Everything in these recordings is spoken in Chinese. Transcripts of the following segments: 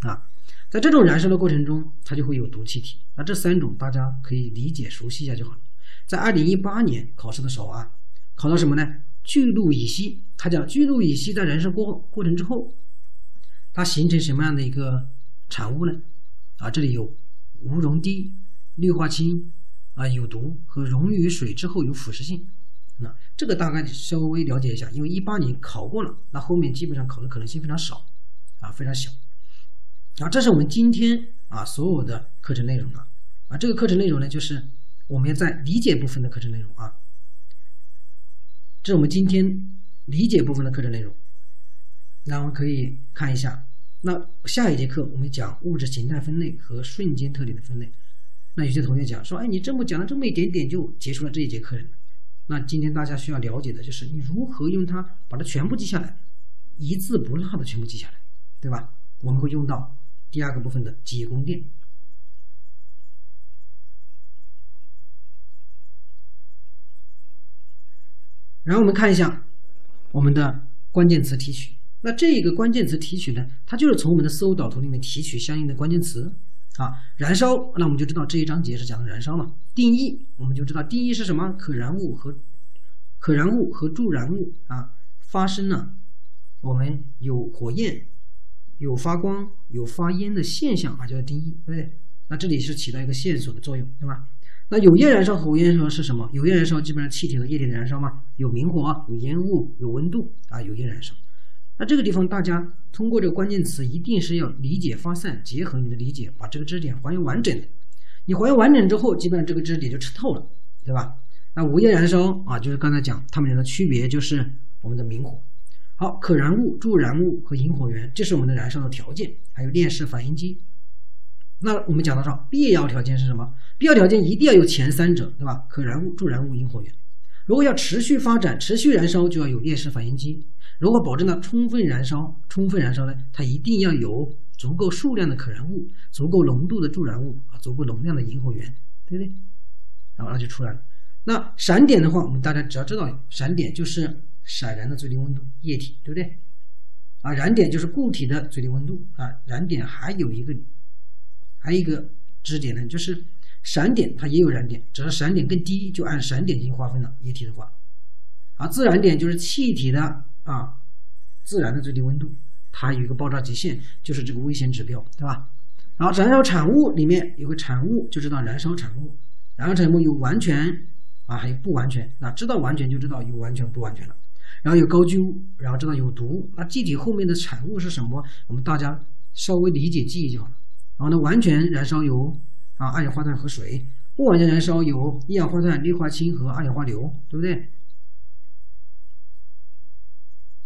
啊。在这种燃烧的过程中，它就会有毒气体。那这三种大家可以理解熟悉一下就好了。在二零一八年考试的时候啊，考到什么呢？聚氯乙烯，它讲聚氯乙烯在燃烧过过程之后，它形成什么样的一个产物呢？啊，这里有无溶滴、氯化氢啊，有毒和溶于水之后有腐蚀性。那这个大概稍微了解一下，因为一八年考过了，那后面基本上考的可能性非常少啊，非常小。啊，这是我们今天啊所有的课程内容了啊。这个课程内容呢，就是我们要在理解部分的课程内容啊。这是我们今天理解部分的课程内容。那我们可以看一下，那下一节课我们讲物质形态分类和瞬间特点的分类。那有些同学讲说，哎，你这么讲了这么一点点就结束了这一节课。那今天大家需要了解的就是你如何用它把它全部记下来，一字不落的全部记下来，对吧？我们会用到。第二个部分的记忆宫殿，然后我们看一下我们的关键词提取。那这个关键词提取呢，它就是从我们的思维导图里面提取相应的关键词啊。燃烧，那我们就知道这一章节是讲的燃烧嘛。定义，我们就知道定义是什么？可燃物和可燃物和助燃物啊发生了，我们有火焰。有发光、有发烟的现象啊，叫做定义，对不对？那这里是起到一个线索的作用，对吧？那有焰燃烧和无焰燃烧是什么？有焰燃烧基本上气体和液体的燃烧嘛，有明火、有烟雾、有温度啊，有焰燃烧。那这个地方大家通过这个关键词，一定是要理解发散，结合你的理解，把这个知识点还原完整的。你还原完整之后，基本上这个知识点就吃透了，对吧？那无焰燃烧啊，就是刚才讲它们俩的区别，就是我们的明火。好，可燃物、助燃物和引火源，这是我们的燃烧的条件。还有链式反应机。那我们讲到说，必要条件是什么？必要条件一定要有前三者，对吧？可燃物、助燃物、引火源。如果要持续发展、持续燃烧，就要有链式反应机。如果保证了充分燃烧、充分燃烧呢，它一定要有足够数量的可燃物、足够浓度的助燃物啊、足够容量的引火源，对不对？然后那就出来了。那闪点的话，我们大家只要知道，闪点就是。闪燃的最低温度，液体，对不对？啊，燃点就是固体的最低温度啊。燃点还有一个，还有一个知识点呢，就是闪点它也有燃点，只要闪点更低，就按闪点进行划分了。液体的话，啊，自燃点就是气体的啊，自燃的最低温度，它有一个爆炸极限，就是这个危险指标，对吧？然后燃烧产物里面有个产物，就知道燃烧产物。燃烧产物有完全啊，还有不完全。那知道完全就知道有完全不完全了。然后有高聚物，然后知道有毒，那具体后面的产物是什么？我们大家稍微理解记忆就好了。然后呢，完全燃烧有啊二氧化碳和水，不完全燃烧有一氧化碳、氯化氢和二氧化硫，对不对？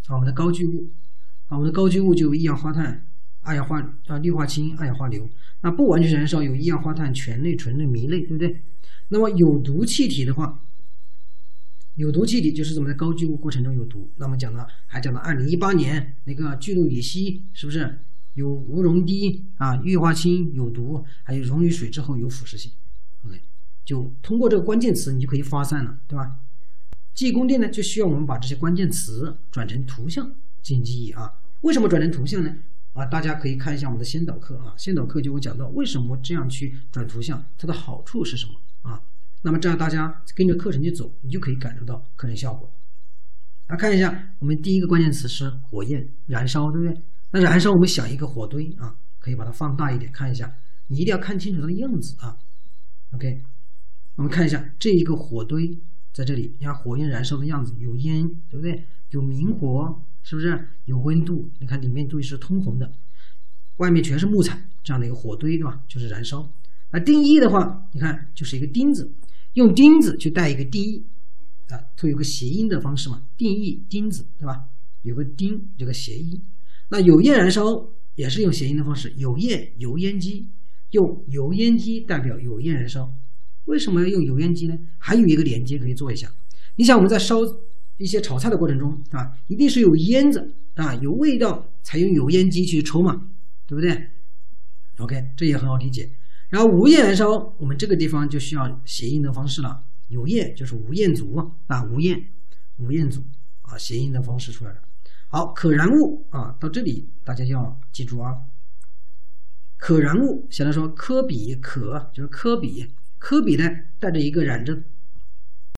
啊，我们的高聚物，啊，我们的高聚物就有一氧化碳、二氧化啊氯化氢、二氧化硫。那不完全燃烧有一氧化碳、醛类、醇类、醚类，对不对？那么有毒气体的话。有毒气体就是怎么在高聚物过程中有毒。那么讲了，还讲了二零一八年那个聚氯乙烯是不是有无溶滴啊？氯化氢有毒，还有溶于水之后有腐蚀性。OK，就通过这个关键词，你就可以发散了，对吧？记忆宫殿呢，就需要我们把这些关键词转成图像进行记忆啊。为什么转成图像呢？啊，大家可以看一下我们的先导课啊，先导课就会讲到为什么这样去转图像，它的好处是什么？那么这样大家跟着课程去走，你就可以感受到课程效果。来看一下，我们第一个关键词是火焰燃烧，对不对？那燃烧，我们想一个火堆啊，可以把它放大一点看一下，你一定要看清楚它的样子啊。OK，我们看一下这一个火堆在这里，你看火焰燃烧的样子，有烟，对不对？有明火，是不是？有温度，你看里面都是通红的，外面全是木材，这样的一个火堆，对吧？就是燃烧。那定义的话，你看就是一个钉子。用钉子去带一个定义啊，它有个谐音的方式嘛，定义钉子对吧？有个钉有个谐音。那有焰燃烧也是用谐音的方式，有焰油烟机用油烟机代表有焰燃烧。为什么要用油烟机呢？还有一个连接可以做一下。你想我们在烧一些炒菜的过程中啊，一定是有烟子啊，有味道才用油烟机去抽嘛，对不对？OK，这也很好理解。然后无焰燃烧，我们这个地方就需要谐音的方式了。有焰就是无焰族啊，无焰，无焰族啊，谐音的方式出来了。好，可燃物啊，到这里大家要记住啊。可燃物，写的说科比可就是科比，科比呢带着一个染着